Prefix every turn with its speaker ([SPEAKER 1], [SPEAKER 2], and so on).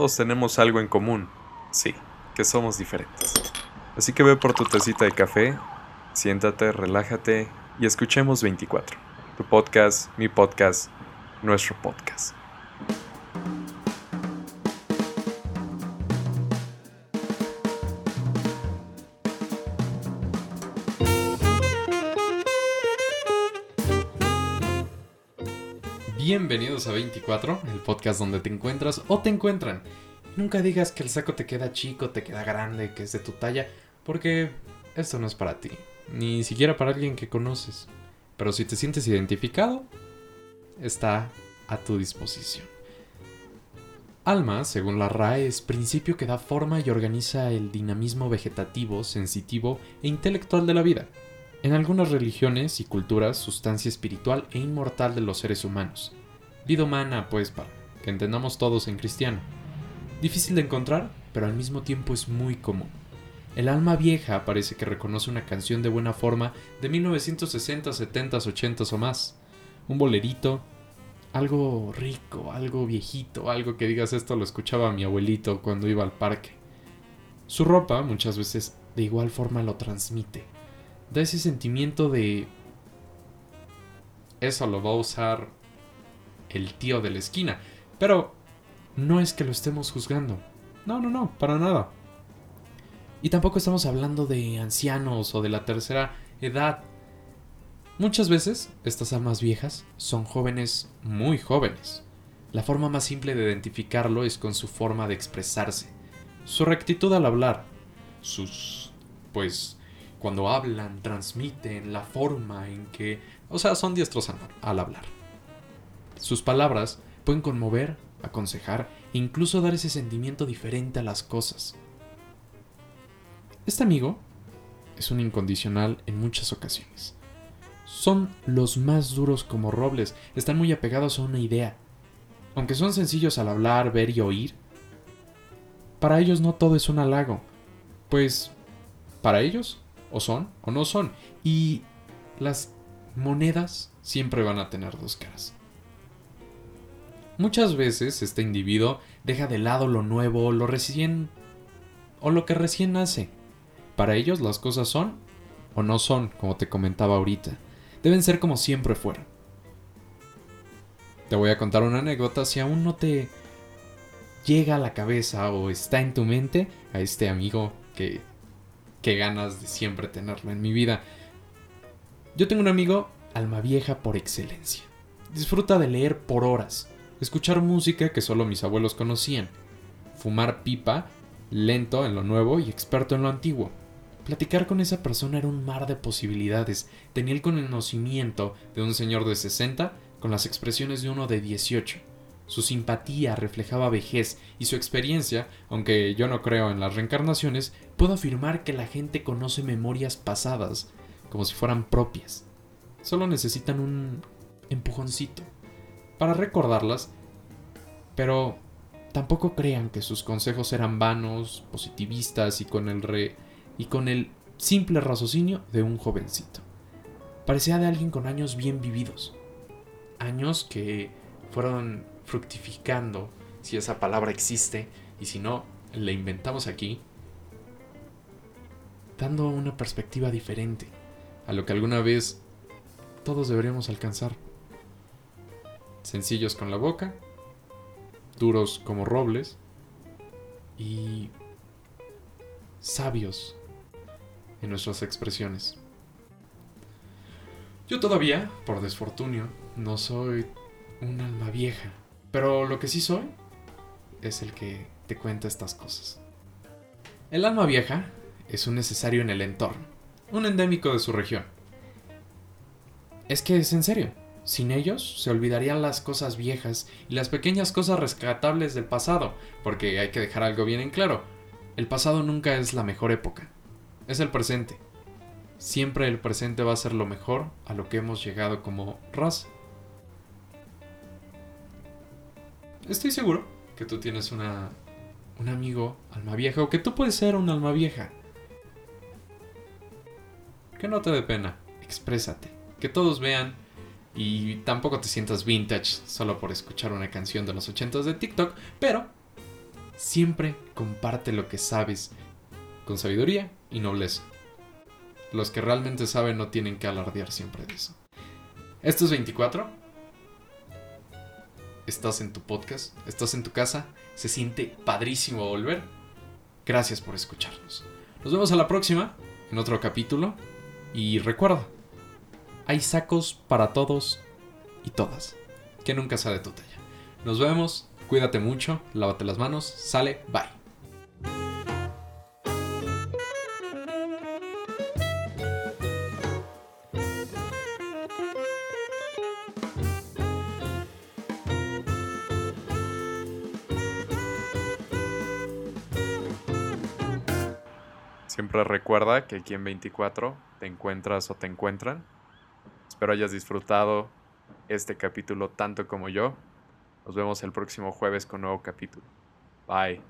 [SPEAKER 1] todos tenemos algo en común. Sí, que somos diferentes. Así que ve por tu tacita de café, siéntate, relájate y escuchemos 24. Tu podcast, mi podcast, nuestro podcast. Bienvenidos a 24, el podcast donde te encuentras o te encuentran. Nunca digas que el saco te queda chico, te queda grande, que es de tu talla, porque esto no es para ti, ni siquiera para alguien que conoces. Pero si te sientes identificado, está a tu disposición. Alma, según la RAE, es principio que da forma y organiza el dinamismo vegetativo, sensitivo e intelectual de la vida. En algunas religiones y culturas, sustancia espiritual e inmortal de los seres humanos. Vida humana, pues, para que entendamos todos en cristiano. Difícil de encontrar, pero al mismo tiempo es muy común. El alma vieja parece que reconoce una canción de buena forma de 1960, 70, 80 o más. Un bolerito, algo rico, algo viejito, algo que digas esto lo escuchaba mi abuelito cuando iba al parque. Su ropa muchas veces de igual forma lo transmite. Da ese sentimiento de... Eso lo va a usar el tío de la esquina. Pero no es que lo estemos juzgando. No, no, no, para nada. Y tampoco estamos hablando de ancianos o de la tercera edad. Muchas veces estas almas viejas son jóvenes muy jóvenes. La forma más simple de identificarlo es con su forma de expresarse, su rectitud al hablar, sus... pues... cuando hablan, transmiten la forma en que... o sea, son diestros al hablar. Sus palabras pueden conmover, aconsejar e incluso dar ese sentimiento diferente a las cosas. Este amigo es un incondicional en muchas ocasiones. Son los más duros como robles, están muy apegados a una idea. Aunque son sencillos al hablar, ver y oír, para ellos no todo es un halago, pues para ellos o son o no son, y las monedas siempre van a tener dos caras. Muchas veces este individuo deja de lado lo nuevo, lo recién o lo que recién nace. Para ellos las cosas son o no son, como te comentaba ahorita. Deben ser como siempre fueron. Te voy a contar una anécdota si aún no te llega a la cabeza o está en tu mente a este amigo que, que ganas de siempre tenerlo en mi vida. Yo tengo un amigo alma vieja por excelencia. Disfruta de leer por horas escuchar música que solo mis abuelos conocían, fumar pipa, lento en lo nuevo y experto en lo antiguo. Platicar con esa persona era un mar de posibilidades. Tenía el conocimiento de un señor de 60 con las expresiones de uno de 18. Su simpatía reflejaba vejez y su experiencia, aunque yo no creo en las reencarnaciones, puedo afirmar que la gente conoce memorias pasadas como si fueran propias. Solo necesitan un empujoncito para recordarlas, pero tampoco crean que sus consejos eran vanos, positivistas y con el re y con el simple raciocinio de un jovencito. Parecía de alguien con años bien vividos, años que fueron fructificando, si esa palabra existe, y si no, la inventamos aquí, dando una perspectiva diferente a lo que alguna vez todos deberíamos alcanzar sencillos con la boca, duros como robles y sabios en nuestras expresiones. Yo todavía, por desfortunio, no soy un alma vieja, pero lo que sí soy es el que te cuenta estas cosas. El alma vieja es un necesario en el entorno, un endémico de su región. Es que es en serio. Sin ellos se olvidarían las cosas viejas y las pequeñas cosas rescatables del pasado, porque hay que dejar algo bien en claro. El pasado nunca es la mejor época, es el presente. Siempre el presente va a ser lo mejor a lo que hemos llegado como raza. Estoy seguro que tú tienes una, un amigo alma vieja o que tú puedes ser un alma vieja. Que no te dé pena, exprésate, que todos vean y tampoco te sientas vintage solo por escuchar una canción de los 80 de TikTok, pero Siempre comparte lo que sabes con sabiduría y nobleza. Los que realmente saben no tienen que alardear siempre de eso. Esto es 24. Estás en tu podcast, estás en tu casa, se siente padrísimo volver. Gracias por escucharnos. Nos vemos a la próxima, en otro capítulo. Y recuerda, hay sacos para todos y todas. Que nunca sea de tu talla. Nos vemos, cuídate mucho, lávate las manos, sale, bye.
[SPEAKER 2] Siempre recuerda que aquí en 24 te encuentras o te encuentran. Espero hayas disfrutado este capítulo tanto como yo. Nos vemos el próximo jueves con nuevo capítulo. Bye.